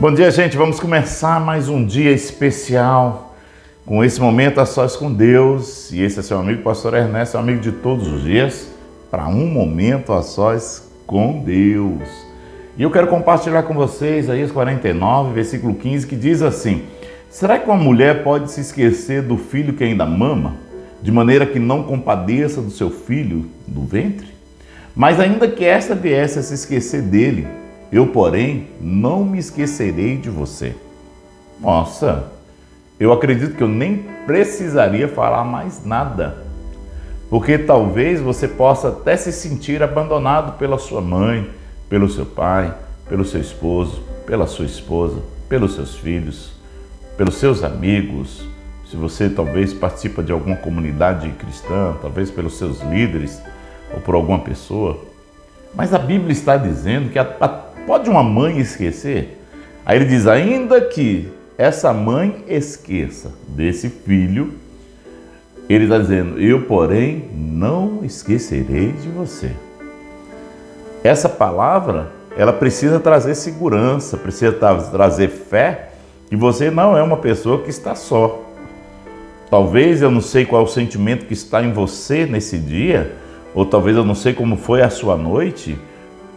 Bom dia, gente. Vamos começar mais um dia especial com esse momento a sós com Deus. E esse é seu amigo, Pastor Ernesto, amigo de todos os dias, para um momento a sós com Deus. E eu quero compartilhar com vocês Isaías 49, versículo 15, que diz assim: Será que uma mulher pode se esquecer do filho que ainda mama, de maneira que não compadeça do seu filho do ventre? Mas ainda que esta viesse a se esquecer dele, eu, porém, não me esquecerei de você. Nossa, eu acredito que eu nem precisaria falar mais nada. Porque talvez você possa até se sentir abandonado pela sua mãe, pelo seu pai, pelo seu esposo, pela sua esposa, pelos seus filhos, pelos seus amigos. Se você talvez participa de alguma comunidade cristã, talvez pelos seus líderes ou por alguma pessoa. Mas a Bíblia está dizendo que a, Pode uma mãe esquecer? Aí ele diz: ainda que essa mãe esqueça desse filho, ele está dizendo: eu, porém, não esquecerei de você. Essa palavra, ela precisa trazer segurança, precisa trazer fé que você não é uma pessoa que está só. Talvez eu não sei qual é o sentimento que está em você nesse dia, ou talvez eu não sei como foi a sua noite,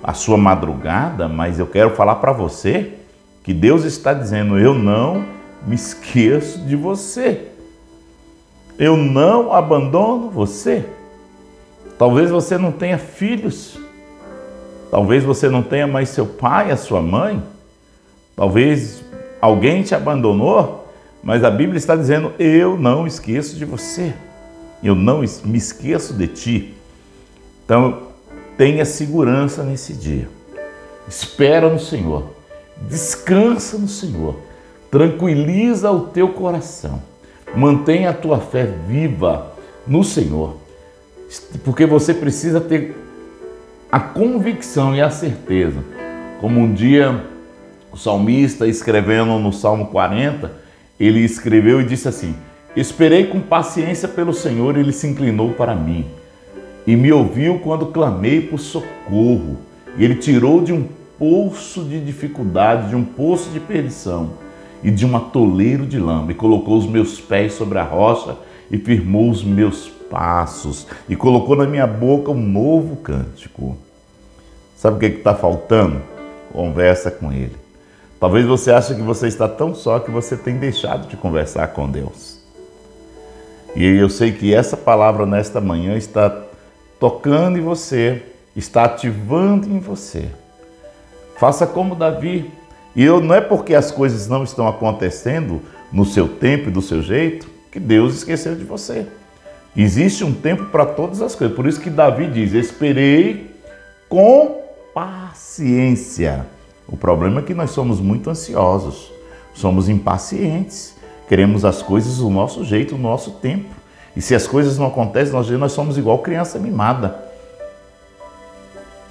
a sua madrugada, mas eu quero falar para você que Deus está dizendo: eu não me esqueço de você. Eu não abandono você. Talvez você não tenha filhos. Talvez você não tenha mais seu pai, a sua mãe. Talvez alguém te abandonou, mas a Bíblia está dizendo: eu não esqueço de você. Eu não me esqueço de ti. Então, Tenha segurança nesse dia. Espera no Senhor. Descansa no Senhor. Tranquiliza o teu coração. Mantenha a tua fé viva no Senhor. Porque você precisa ter a convicção e a certeza. Como um dia o salmista escrevendo no Salmo 40, ele escreveu e disse assim: Esperei com paciência pelo Senhor, ele se inclinou para mim e me ouviu quando clamei por socorro. E ele tirou de um poço de dificuldade, de um poço de perdição e de um atoleiro de lama e colocou os meus pés sobre a rocha e firmou os meus passos e colocou na minha boca um novo cântico. Sabe o que é está faltando? Conversa com ele. Talvez você ache que você está tão só que você tem deixado de conversar com Deus. E eu sei que essa palavra nesta manhã está tocando em você, está ativando em você. Faça como Davi. E eu não é porque as coisas não estão acontecendo no seu tempo e do seu jeito que Deus esqueceu de você. Existe um tempo para todas as coisas. Por isso que Davi diz: Esperei com paciência. O problema é que nós somos muito ansiosos, somos impacientes, queremos as coisas do nosso jeito, no nosso tempo. E se as coisas não acontecem, nós, nós somos igual criança mimada.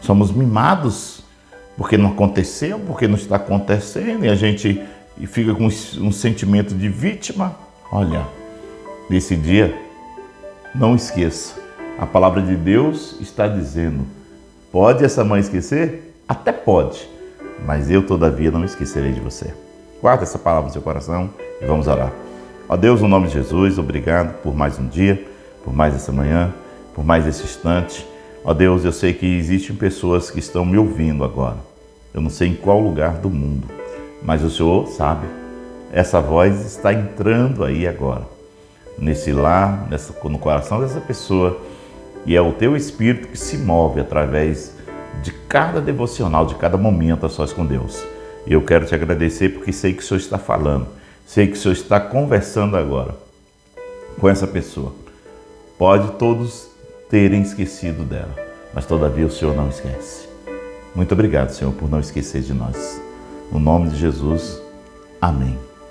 Somos mimados porque não aconteceu, porque não está acontecendo, e a gente fica com um sentimento de vítima. Olha, nesse dia, não esqueça, a palavra de Deus está dizendo: pode essa mãe esquecer? Até pode, mas eu, todavia, não esquecerei de você. Guarda essa palavra no seu coração e vamos orar. Ó Deus, no nome de Jesus, obrigado por mais um dia, por mais essa manhã, por mais esse instante. Ó Deus, eu sei que existem pessoas que estão me ouvindo agora. Eu não sei em qual lugar do mundo, mas o Senhor sabe. Essa voz está entrando aí agora, nesse lar, nessa, no coração dessa pessoa, e é o teu Espírito que se move através de cada devocional, de cada momento a sós com Deus. E eu quero te agradecer porque sei que o Senhor está falando Sei que o Senhor está conversando agora com essa pessoa. Pode todos terem esquecido dela, mas todavia o Senhor não esquece. Muito obrigado, Senhor, por não esquecer de nós. No nome de Jesus, amém.